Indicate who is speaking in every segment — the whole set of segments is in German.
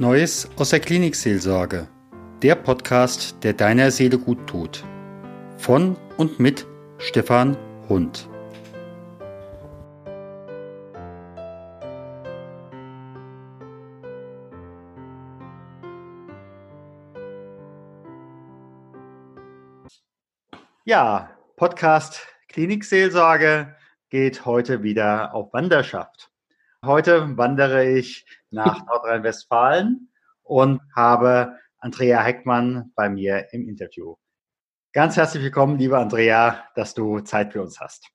Speaker 1: Neues aus der Klinikseelsorge. Der Podcast, der deiner Seele gut tut. Von und mit Stefan Hund. Ja, Podcast Klinikseelsorge geht heute wieder auf Wanderschaft. Heute wandere ich nach Nordrhein-Westfalen und habe Andrea Heckmann bei mir im Interview. Ganz herzlich willkommen, liebe Andrea, dass du Zeit für uns hast.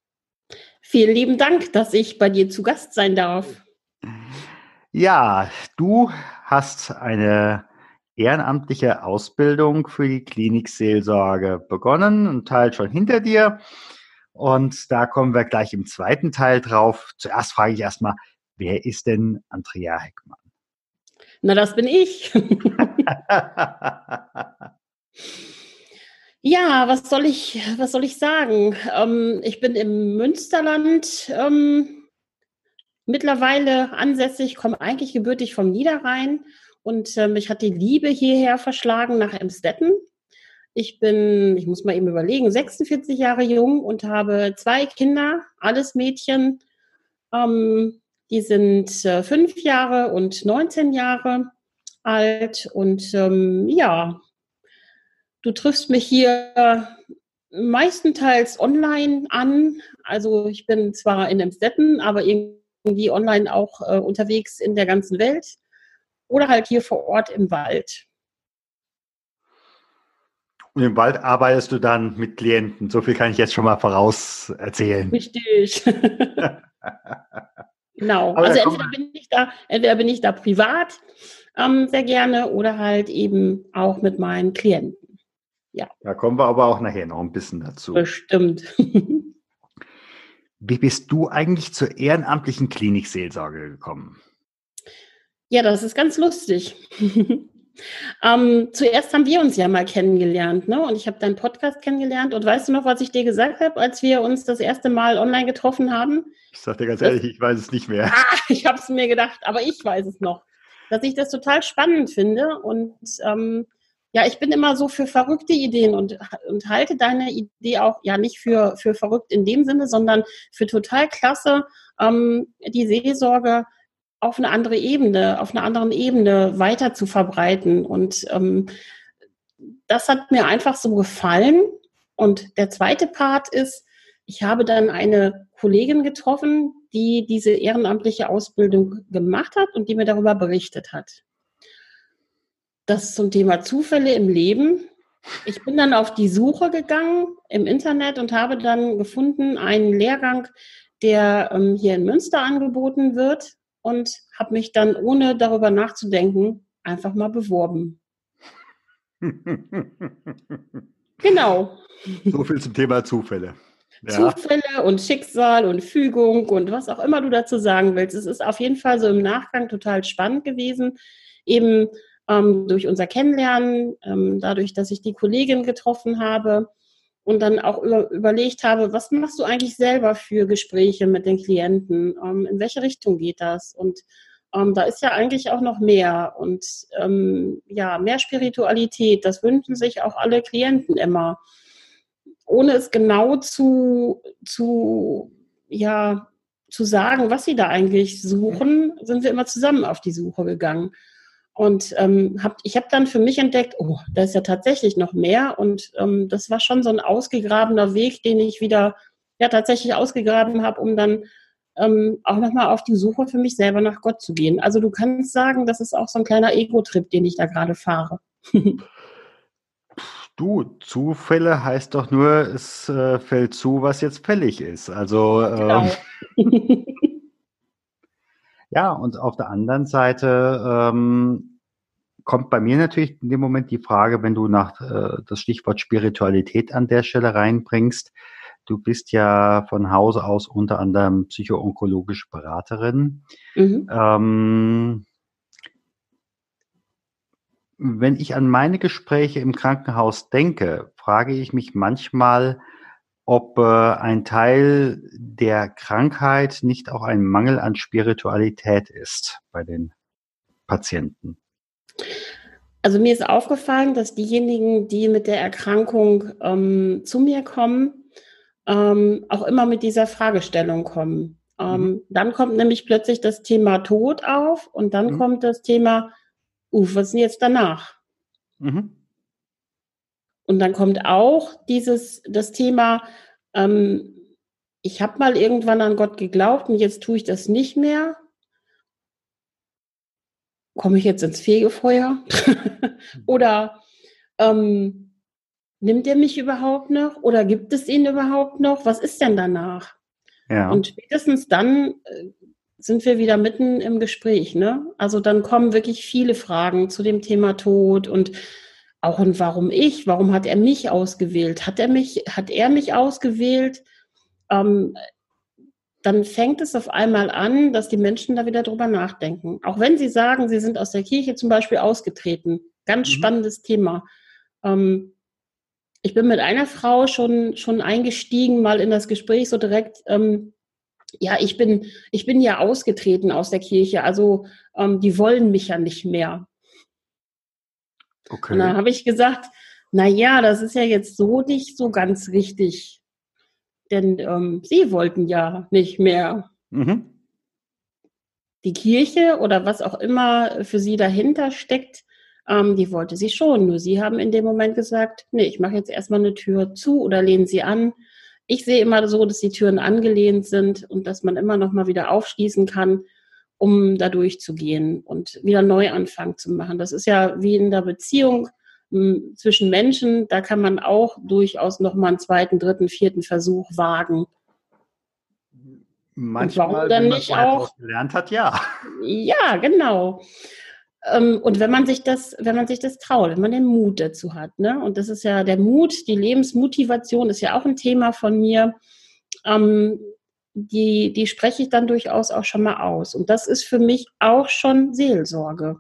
Speaker 2: Vielen lieben Dank, dass ich bei dir zu Gast sein darf.
Speaker 1: Ja, du hast eine ehrenamtliche Ausbildung für die Klinikseelsorge begonnen, ein Teil schon hinter dir. Und da kommen wir gleich im zweiten Teil drauf. Zuerst frage ich erstmal, wer ist denn Andrea Heckmann?
Speaker 2: Na, das bin ich. ja, was soll ich, was soll ich sagen? Ähm, ich bin im Münsterland ähm, mittlerweile ansässig, komme eigentlich gebürtig vom Niederrhein und äh, mich hat die Liebe hierher verschlagen nach Emstetten. Ich bin, ich muss mal eben überlegen, 46 Jahre jung und habe zwei Kinder, alles Mädchen. Ähm, die sind äh, fünf Jahre und 19 Jahre alt. Und ähm, ja, du triffst mich hier meistenteils online an. Also ich bin zwar in Emstetten, aber irgendwie online auch äh, unterwegs in der ganzen Welt oder halt hier vor Ort im Wald.
Speaker 1: Und im Wald arbeitest du dann mit Klienten. So viel kann ich jetzt schon mal voraus erzählen.
Speaker 2: Richtig. genau. Aber also entweder bin ich da, entweder bin ich da privat ähm, sehr gerne oder halt eben auch mit meinen Klienten.
Speaker 1: Ja. Da kommen wir aber auch nachher noch ein bisschen dazu.
Speaker 2: Bestimmt.
Speaker 1: Wie bist du eigentlich zur ehrenamtlichen Klinikseelsorge gekommen?
Speaker 2: Ja, das ist ganz lustig. ähm, zuerst haben wir uns ja mal kennengelernt, ne? Und ich habe deinen Podcast kennengelernt. Und weißt du noch, was ich dir gesagt habe, als wir uns das erste Mal online getroffen haben?
Speaker 1: Ich sag dir ganz das, ehrlich, ich weiß es nicht mehr.
Speaker 2: Ah, ich habe es mir gedacht, aber ich weiß es noch dass ich das total spannend finde. Und ähm, ja, ich bin immer so für verrückte Ideen und, und halte deine Idee auch ja nicht für, für verrückt in dem Sinne, sondern für total klasse, ähm, die Seelsorge auf eine andere Ebene, auf einer anderen Ebene weiter zu verbreiten. Und ähm, das hat mir einfach so gefallen. Und der zweite Part ist, ich habe dann eine Kollegin getroffen, die diese ehrenamtliche Ausbildung gemacht hat und die mir darüber berichtet hat. Das zum Thema Zufälle im Leben. Ich bin dann auf die Suche gegangen im Internet und habe dann gefunden einen Lehrgang, der ähm, hier in Münster angeboten wird und habe mich dann, ohne darüber nachzudenken, einfach mal beworben. genau.
Speaker 1: So viel zum Thema Zufälle
Speaker 2: ja. Zufälle und Schicksal und Fügung und was auch immer du dazu sagen willst. Es ist auf jeden Fall so im Nachgang total spannend gewesen, eben ähm, durch unser Kennenlernen, ähm, dadurch, dass ich die Kollegin getroffen habe und dann auch über, überlegt habe, was machst du eigentlich selber für Gespräche mit den Klienten? Ähm, in welche Richtung geht das? Und ähm, da ist ja eigentlich auch noch mehr und ähm, ja, mehr Spiritualität. Das wünschen sich auch alle Klienten immer ohne es genau zu, zu, ja, zu sagen, was sie da eigentlich suchen, sind wir immer zusammen auf die Suche gegangen. Und ähm, hab, ich habe dann für mich entdeckt, oh, da ist ja tatsächlich noch mehr. Und ähm, das war schon so ein ausgegrabener Weg, den ich wieder ja tatsächlich ausgegraben habe, um dann ähm, auch nochmal auf die Suche für mich selber nach Gott zu gehen. Also du kannst sagen, das ist auch so ein kleiner Ego-Trip, den ich da gerade fahre.
Speaker 1: Du, Zufälle heißt doch nur, es äh, fällt zu, was jetzt fällig ist. Also genau. ähm, ja, und auf der anderen Seite ähm, kommt bei mir natürlich in dem Moment die Frage, wenn du nach äh, das Stichwort Spiritualität an der Stelle reinbringst. Du bist ja von Haus aus unter anderem psychoonkologische Beraterin. Mhm. Ähm, wenn ich an meine Gespräche im Krankenhaus denke, frage ich mich manchmal, ob äh, ein Teil der Krankheit nicht auch ein Mangel an Spiritualität ist bei den Patienten.
Speaker 2: Also mir ist aufgefallen, dass diejenigen, die mit der Erkrankung ähm, zu mir kommen, ähm, auch immer mit dieser Fragestellung kommen. Ähm, mhm. Dann kommt nämlich plötzlich das Thema Tod auf und dann mhm. kommt das Thema, uh, was ist denn jetzt danach? Mhm. Und dann kommt auch dieses, das Thema, ähm, ich habe mal irgendwann an Gott geglaubt und jetzt tue ich das nicht mehr. Komme ich jetzt ins Fegefeuer? Oder ähm, nimmt er mich überhaupt noch? Oder gibt es ihn überhaupt noch? Was ist denn danach? Ja. Und spätestens dann äh, sind wir wieder mitten im Gespräch. Ne? Also dann kommen wirklich viele Fragen zu dem Thema Tod und auch und warum ich? Warum hat er mich ausgewählt? Hat er mich, hat er mich ausgewählt? Ähm, dann fängt es auf einmal an, dass die Menschen da wieder drüber nachdenken. Auch wenn sie sagen, sie sind aus der Kirche zum Beispiel ausgetreten. Ganz mhm. spannendes Thema. Ähm, ich bin mit einer Frau schon, schon eingestiegen, mal in das Gespräch so direkt. Ähm, ja, ich bin, ich bin ja ausgetreten aus der Kirche. Also ähm, die wollen mich ja nicht mehr. Okay. Und dann habe ich gesagt, na ja, das ist ja jetzt so nicht so ganz richtig. Denn ähm, sie wollten ja nicht mehr. Mhm. Die Kirche oder was auch immer für sie dahinter steckt, ähm, die wollte sie schon. Nur sie haben in dem Moment gesagt, nee, ich mache jetzt erstmal eine Tür zu oder lehne sie an. Ich sehe immer so, dass die Türen angelehnt sind und dass man immer noch mal wieder aufschließen kann um da durchzugehen und wieder Neuanfang zu machen. Das ist ja wie in der Beziehung zwischen Menschen, da kann man auch durchaus nochmal einen zweiten, dritten, vierten Versuch wagen.
Speaker 1: Manchmal, dann wenn man nicht auch gelernt hat, ja.
Speaker 2: Ja, genau. Ähm, und wenn man sich das, wenn man sich das traut, wenn man den Mut dazu hat, ne? Und das ist ja der Mut, die Lebensmotivation ist ja auch ein Thema von mir. Ähm, die, die spreche ich dann durchaus auch schon mal aus. Und das ist für mich auch schon Seelsorge.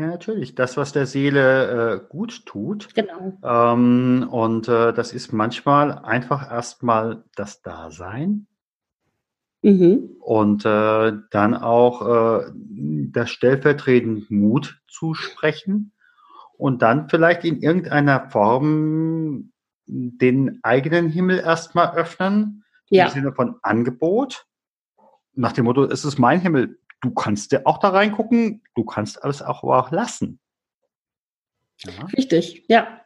Speaker 1: Ja, natürlich. Das, was der Seele äh, gut tut. Genau. Ähm, und äh, das ist manchmal einfach erstmal das Dasein. Mhm. Und äh, dann auch äh, das stellvertretend Mut zu sprechen und dann vielleicht in irgendeiner Form den eigenen Himmel erstmal öffnen ja. im Sinne von Angebot. Nach dem Motto, es ist mein Himmel. Du kannst ja auch da reingucken, du kannst alles auch, aber auch lassen.
Speaker 2: Ja. Richtig, ja.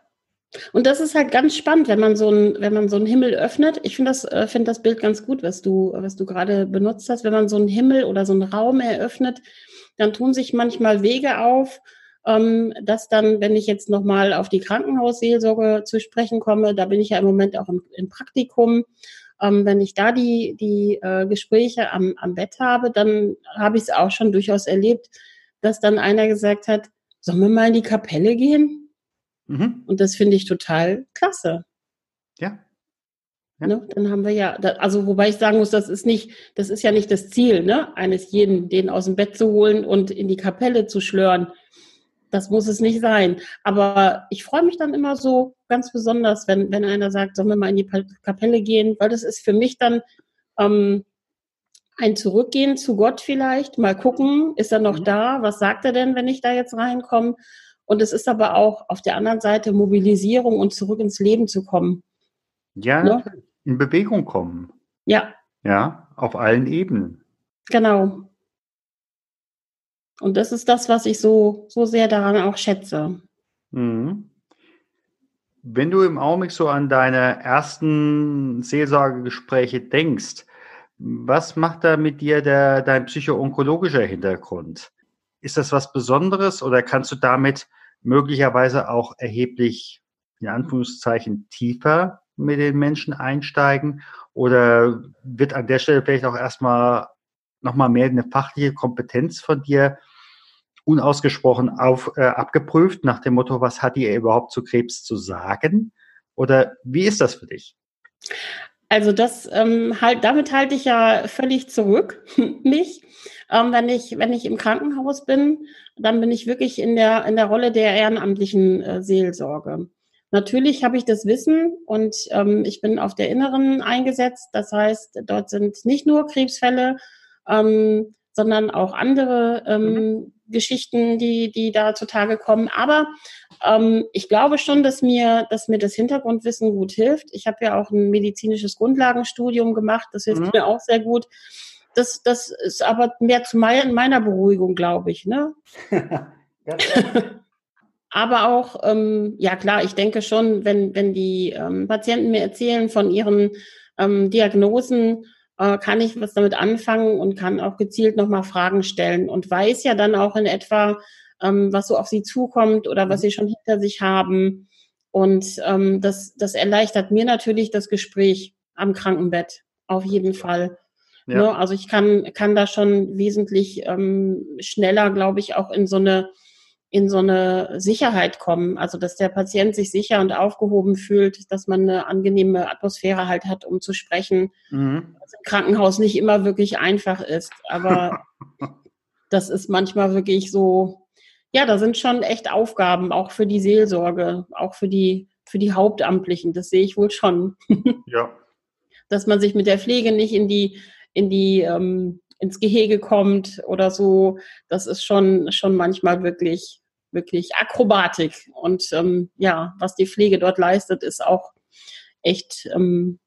Speaker 2: Und das ist halt ganz spannend, wenn man so einen, wenn man so einen Himmel öffnet. Ich finde das, äh, finde das Bild ganz gut, was du, was du gerade benutzt hast. Wenn man so einen Himmel oder so einen Raum eröffnet, dann tun sich manchmal Wege auf, ähm, dass dann, wenn ich jetzt nochmal auf die Krankenhausseelsorge zu sprechen komme, da bin ich ja im Moment auch im, im Praktikum ähm, wenn ich da die, die äh, Gespräche am, am Bett habe, dann habe ich es auch schon durchaus erlebt, dass dann einer gesagt hat, sollen wir mal in die Kapelle gehen? Mhm. Und das finde ich total klasse.
Speaker 1: Ja.
Speaker 2: ja. Ne? Dann haben wir ja, also wobei ich sagen muss, das ist nicht, das ist ja nicht das Ziel, ne, eines jeden, den aus dem Bett zu holen und in die Kapelle zu schlören. Das muss es nicht sein. Aber ich freue mich dann immer so ganz besonders, wenn, wenn einer sagt, sollen wir mal in die Kapelle gehen, weil das ist für mich dann ähm, ein Zurückgehen zu Gott vielleicht, mal gucken, ist er noch mhm. da? Was sagt er denn, wenn ich da jetzt reinkomme? Und es ist aber auch auf der anderen Seite Mobilisierung und zurück ins Leben zu kommen.
Speaker 1: Ja, ne? in Bewegung kommen.
Speaker 2: Ja.
Speaker 1: Ja, auf allen Ebenen.
Speaker 2: Genau. Und das ist das, was ich so, so sehr daran auch schätze. Mhm.
Speaker 1: Wenn du im Augenblick so an deine ersten Seelsorgegespräche denkst, was macht da mit dir der, dein psychoonkologischer Hintergrund? Ist das was Besonderes oder kannst du damit möglicherweise auch erheblich, in Anführungszeichen, tiefer mit den Menschen einsteigen? Oder wird an der Stelle vielleicht auch erstmal nochmal mehr eine fachliche Kompetenz von dir unausgesprochen auf, äh, abgeprüft, nach dem Motto, was hat ihr überhaupt zu Krebs zu sagen? Oder wie ist das für dich?
Speaker 2: Also das ähm, halt, damit halte ich ja völlig zurück, mich. Ähm, wenn ich, wenn ich im Krankenhaus bin, dann bin ich wirklich in der, in der Rolle der ehrenamtlichen äh, Seelsorge. Natürlich habe ich das Wissen und ähm, ich bin auf der Inneren eingesetzt. Das heißt, dort sind nicht nur Krebsfälle, ähm, sondern auch andere ähm, mhm. Geschichten, die, die da zutage kommen. Aber ähm, ich glaube schon, dass mir, dass mir das Hintergrundwissen gut hilft. Ich habe ja auch ein medizinisches Grundlagenstudium gemacht, das hilft mhm. mir auch sehr gut. Das, das ist aber mehr zu meiner Beruhigung, glaube ich. Ne? aber auch, ähm, ja klar, ich denke schon, wenn, wenn die ähm, Patienten mir erzählen von ihren ähm, Diagnosen, äh, kann ich was damit anfangen und kann auch gezielt nochmal Fragen stellen und weiß ja dann auch in etwa, ähm, was so auf sie zukommt oder was mhm. sie schon hinter sich haben. Und ähm, das, das erleichtert mir natürlich das Gespräch am Krankenbett, auf jeden Fall. Ja. Ne? Also ich kann, kann da schon wesentlich ähm, schneller, glaube ich, auch in so eine in so eine Sicherheit kommen, also dass der Patient sich sicher und aufgehoben fühlt, dass man eine angenehme Atmosphäre halt hat, um zu sprechen. Mhm. Was im Krankenhaus nicht immer wirklich einfach ist, aber das ist manchmal wirklich so, ja, da sind schon echt Aufgaben, auch für die Seelsorge, auch für die, für die Hauptamtlichen, das sehe ich wohl schon. ja. Dass man sich mit der Pflege nicht in die, in die, ähm, ins Gehege kommt oder so, das ist schon, schon manchmal wirklich wirklich Akrobatik. Und ähm, ja, was die Pflege dort leistet, ist auch echt ähm,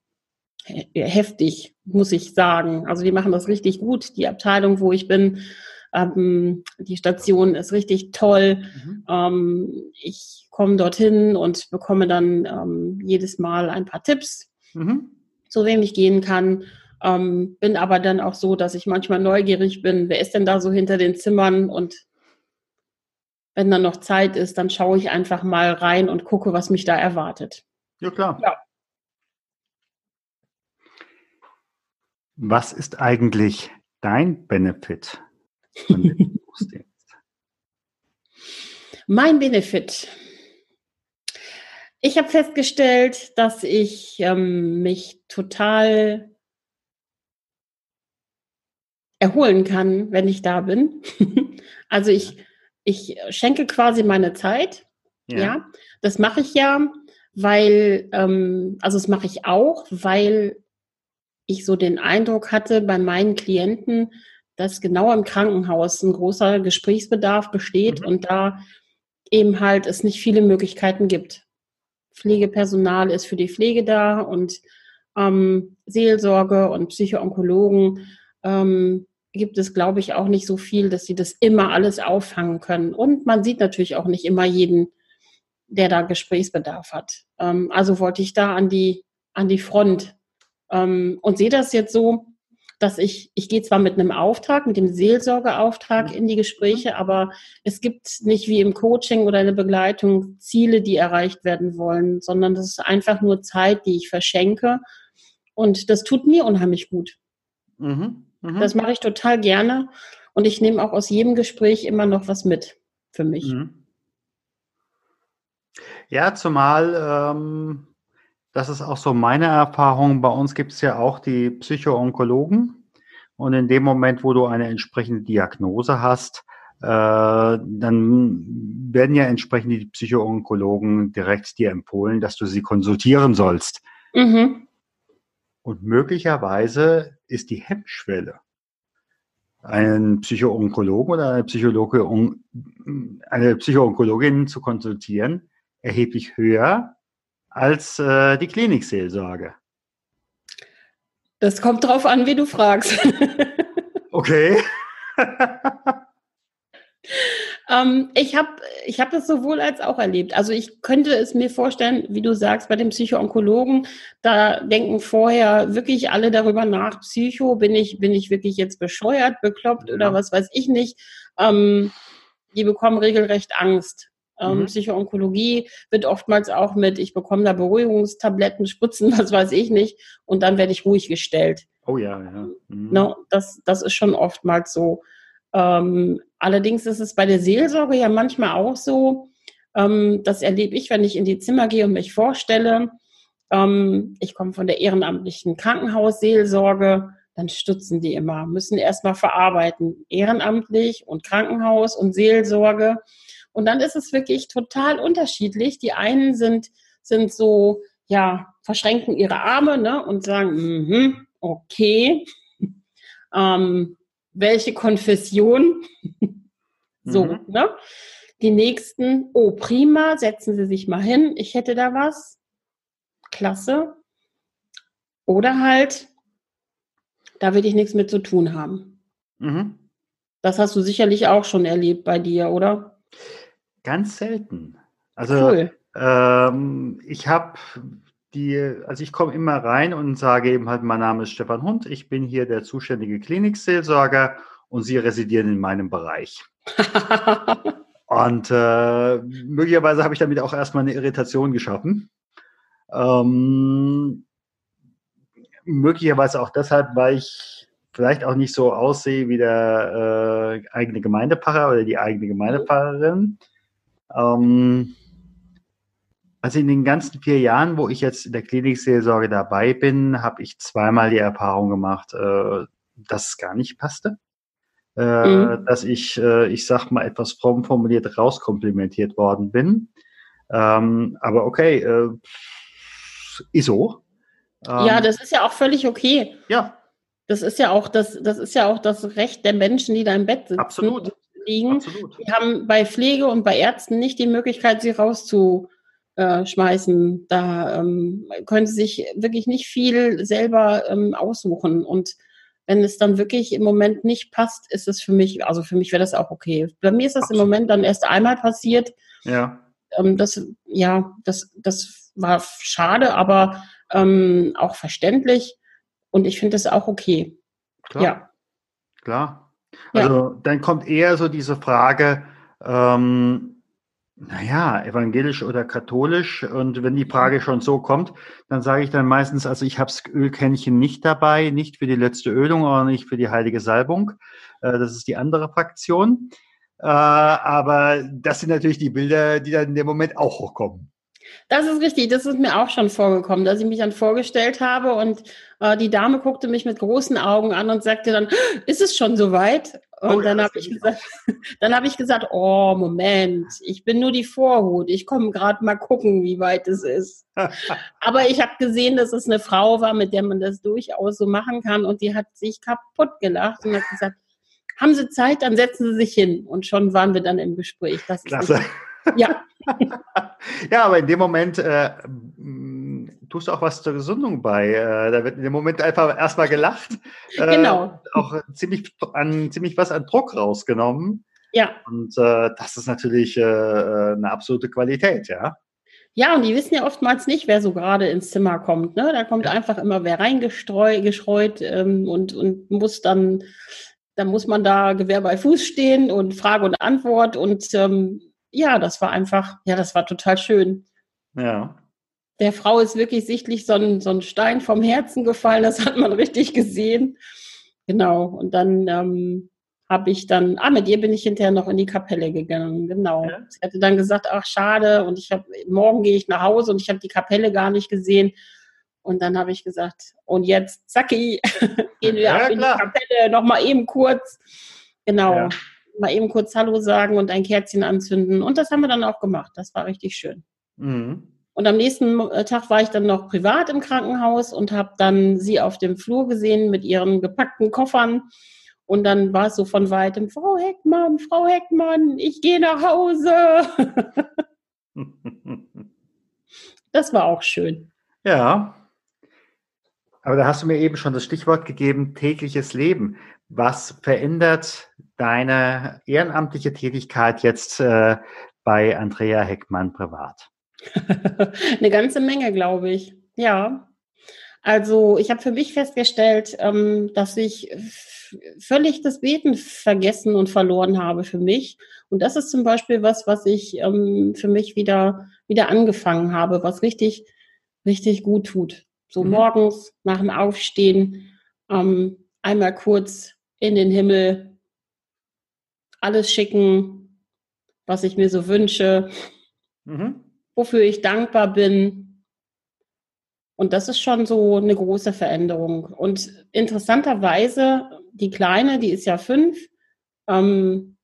Speaker 2: heftig, muss ich sagen. Also die machen das richtig gut. Die Abteilung, wo ich bin, ähm, die Station ist richtig toll. Mhm. Ähm, ich komme dorthin und bekomme dann ähm, jedes Mal ein paar Tipps, mhm. zu wem ich gehen kann. Ähm, bin aber dann auch so, dass ich manchmal neugierig bin, wer ist denn da so hinter den Zimmern und wenn dann noch Zeit ist, dann schaue ich einfach mal rein und gucke, was mich da erwartet.
Speaker 1: Ja, klar. Ja. Was ist eigentlich dein Benefit von dem
Speaker 2: Mein Benefit. Ich habe festgestellt, dass ich ähm, mich total erholen kann, wenn ich da bin. also ich ich schenke quasi meine Zeit. Ja, ja das mache ich ja, weil, ähm, also das mache ich auch, weil ich so den Eindruck hatte bei meinen Klienten, dass genau im Krankenhaus ein großer Gesprächsbedarf besteht mhm. und da eben halt es nicht viele Möglichkeiten gibt. Pflegepersonal ist für die Pflege da und ähm, Seelsorge und Psychoonkologen ähm, gibt es, glaube ich, auch nicht so viel, dass sie das immer alles auffangen können. Und man sieht natürlich auch nicht immer jeden, der da Gesprächsbedarf hat. Ähm, also wollte ich da an die, an die Front ähm, und sehe das jetzt so, dass ich, ich gehe zwar mit einem Auftrag, mit dem Seelsorgeauftrag in die Gespräche, aber es gibt nicht wie im Coaching oder in der Begleitung Ziele, die erreicht werden wollen, sondern das ist einfach nur Zeit, die ich verschenke. Und das tut mir unheimlich gut. Mhm. Mhm. Das mache ich total gerne und ich nehme auch aus jedem Gespräch immer noch was mit für mich. Mhm.
Speaker 1: Ja, zumal ähm, das ist auch so meine Erfahrung. Bei uns gibt es ja auch die Psychoonkologen. Und in dem Moment, wo du eine entsprechende Diagnose hast, äh, dann werden ja entsprechend die Psychoonkologen direkt dir empfohlen, dass du sie konsultieren sollst. Mhm. Und möglicherweise ist die Hemmschwelle, einen Psychoonkologen oder eine, Psychologe, eine Psychoonkologin zu konsultieren, erheblich höher als äh, die Klinikseelsorge.
Speaker 2: Das kommt drauf an, wie du fragst.
Speaker 1: okay.
Speaker 2: Ähm, ich habe ich hab das sowohl als auch erlebt. Also ich könnte es mir vorstellen, wie du sagst, bei dem Psychoonkologen, da denken vorher wirklich alle darüber nach, Psycho, bin ich, bin ich wirklich jetzt bescheuert, bekloppt ja. oder was weiß ich nicht. Ähm, die bekommen regelrecht Angst. Ähm, mhm. Psychoonkologie wird oftmals auch mit, ich bekomme da Beruhigungstabletten, Spritzen, was weiß ich nicht, und dann werde ich ruhig gestellt.
Speaker 1: Oh ja, ja.
Speaker 2: Mhm. No, das, das ist schon oftmals so. Ähm, allerdings ist es bei der Seelsorge ja manchmal auch so, ähm, das erlebe ich, wenn ich in die Zimmer gehe und mich vorstelle. Ähm, ich komme von der ehrenamtlichen Krankenhausseelsorge, dann stützen die immer, müssen erstmal verarbeiten, ehrenamtlich und Krankenhaus und Seelsorge. Und dann ist es wirklich total unterschiedlich. Die einen sind, sind so, ja, verschränken ihre Arme ne, und sagen, mm -hmm, okay. ähm, welche Konfession So, mhm. ne? Die nächsten, oh, prima, setzen Sie sich mal hin, ich hätte da was. Klasse. Oder halt, da will ich nichts mit zu tun haben. Mhm. Das hast du sicherlich auch schon erlebt bei dir, oder?
Speaker 1: Ganz selten. Also cool. ähm, ich habe die, also ich komme immer rein und sage eben halt, mein Name ist Stefan Hund, ich bin hier der zuständige Klinikseelsorger und Sie residieren in meinem Bereich. und äh, möglicherweise habe ich damit auch erstmal eine Irritation geschaffen. Ähm, möglicherweise auch deshalb, weil ich vielleicht auch nicht so aussehe wie der äh, eigene Gemeindepfarrer oder die eigene Gemeindepfarrerin. Ähm, also in den ganzen vier Jahren, wo ich jetzt in der Klinikseelsorge dabei bin, habe ich zweimal die Erfahrung gemacht, äh, dass es gar nicht passte. Äh, mhm. Dass ich, äh, ich sag mal, etwas fromm formuliert rauskomplimentiert worden bin. Ähm, aber okay, äh, ist so.
Speaker 2: Ähm, ja, das ist ja auch völlig okay.
Speaker 1: Ja.
Speaker 2: Das ist ja auch das, das ist ja auch das Recht der Menschen, die da im Bett sitzen.
Speaker 1: Absolut.
Speaker 2: Liegen. Absolut. Die haben bei Pflege und bei Ärzten nicht die Möglichkeit, sie rauszuschmeißen. Da ähm, können sie sich wirklich nicht viel selber ähm, aussuchen. Und wenn es dann wirklich im Moment nicht passt, ist es für mich, also für mich wäre das auch okay. Bei mir ist das Absolut. im Moment dann erst einmal passiert.
Speaker 1: Ja.
Speaker 2: Ähm, das, ja, das, das war schade, aber ähm, auch verständlich. Und ich finde das auch okay.
Speaker 1: Klar. Ja. Klar. Also ja. dann kommt eher so diese Frage, ähm, naja, evangelisch oder katholisch. Und wenn die Frage schon so kommt, dann sage ich dann meistens, also ich habe das Ölkännchen nicht dabei, nicht für die letzte Ölung oder nicht für die heilige Salbung. Äh, das ist die andere Fraktion. Äh, aber das sind natürlich die Bilder, die dann in dem Moment auch hochkommen.
Speaker 2: Das ist richtig, das ist mir auch schon vorgekommen, dass ich mich dann vorgestellt habe und äh, die Dame guckte mich mit großen Augen an und sagte dann, ist es schon soweit? Und oh, dann habe ich gesagt, dann habe ich gesagt, oh Moment, ich bin nur die Vorhut, ich komme gerade mal gucken, wie weit es ist. Aber ich habe gesehen, dass es eine Frau war, mit der man das durchaus so machen kann und die hat sich kaputt gelacht und hat gesagt, haben Sie Zeit, dann setzen Sie sich hin. Und schon waren wir dann im Gespräch. Das
Speaker 1: Klasse. Ja. ja, aber in dem Moment äh, tust du auch was zur Gesundung bei. Äh, da wird in dem Moment einfach erstmal gelacht.
Speaker 2: Äh, genau.
Speaker 1: Auch ziemlich, an, ziemlich was an Druck rausgenommen.
Speaker 2: Ja.
Speaker 1: Und äh, das ist natürlich äh, eine absolute Qualität, ja.
Speaker 2: Ja, und die wissen ja oftmals nicht, wer so gerade ins Zimmer kommt. Ne? Da kommt ja. einfach immer wer reingestreut ähm, und, und muss dann, dann muss man da Gewehr bei Fuß stehen und Frage und Antwort und ähm, ja, das war einfach, ja, das war total schön.
Speaker 1: Ja.
Speaker 2: Der Frau ist wirklich sichtlich so ein, so ein Stein vom Herzen gefallen, das hat man richtig gesehen. Genau. Und dann ähm, habe ich dann, ah, mit ihr bin ich hinterher noch in die Kapelle gegangen, genau. Ja. Sie hatte dann gesagt, ach schade, und ich habe, morgen gehe ich nach Hause und ich habe die Kapelle gar nicht gesehen. Und dann habe ich gesagt, und jetzt, zacki, gehen wir ja, in die Kapelle, nochmal eben kurz. Genau. Ja mal eben kurz Hallo sagen und ein Kerzchen anzünden. Und das haben wir dann auch gemacht. Das war richtig schön. Mhm. Und am nächsten äh, Tag war ich dann noch privat im Krankenhaus und habe dann sie auf dem Flur gesehen mit ihren gepackten Koffern. Und dann war es so von weitem, Frau Heckmann, Frau Heckmann, ich gehe nach Hause. das war auch schön.
Speaker 1: Ja. Aber da hast du mir eben schon das Stichwort gegeben, tägliches Leben. Was verändert deine ehrenamtliche Tätigkeit jetzt äh, bei Andrea Heckmann privat?
Speaker 2: Eine ganze Menge, glaube ich. Ja. Also ich habe für mich festgestellt, ähm, dass ich völlig das Beten vergessen und verloren habe für mich. Und das ist zum Beispiel was, was ich ähm, für mich wieder, wieder angefangen habe, was richtig, richtig gut tut. So mhm. morgens nach dem Aufstehen ähm, einmal kurz in den Himmel, alles schicken, was ich mir so wünsche, mhm. Wofür ich dankbar bin. Und das ist schon so eine große Veränderung. Und interessanterweise, die Kleine, die ist ja fünf, ähm,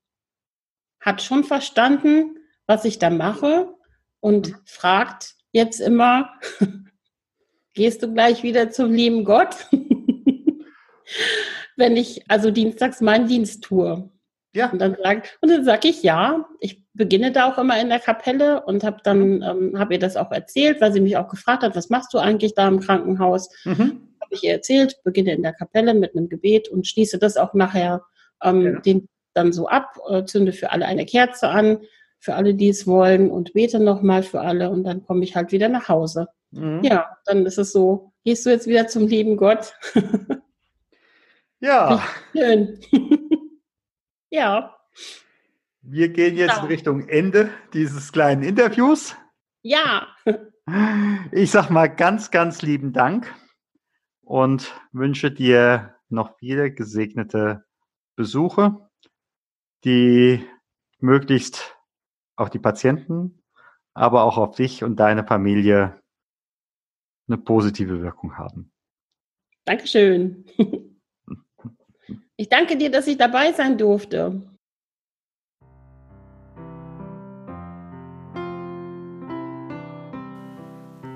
Speaker 2: hat schon verstanden, was ich da mache und mhm. fragt jetzt immer, gehst du gleich wieder zum lieben Gott? wenn ich also dienstags meinen Dienst tue. Ja. Und dann sage und dann sag ich ja. Ich beginne da auch immer in der Kapelle und habe dann ähm, habe ihr das auch erzählt, weil sie mich auch gefragt hat, was machst du eigentlich da im Krankenhaus? Mhm. Habe ich ihr erzählt, beginne in der Kapelle mit einem Gebet und schließe das auch nachher ähm, ja. den dann so ab, äh, zünde für alle eine Kerze an, für alle, die es wollen und bete nochmal für alle und dann komme ich halt wieder nach Hause. Mhm. Ja, dann ist es so, gehst du jetzt wieder zum lieben Gott?
Speaker 1: ja.
Speaker 2: Schön. ja.
Speaker 1: Wir gehen jetzt in Richtung Ende dieses kleinen Interviews.
Speaker 2: Ja.
Speaker 1: Ich sag mal ganz, ganz lieben Dank und wünsche dir noch viele gesegnete Besuche, die möglichst auf die Patienten, aber auch auf dich und deine Familie eine positive Wirkung haben.
Speaker 2: Dankeschön. Ich danke dir, dass ich dabei sein durfte.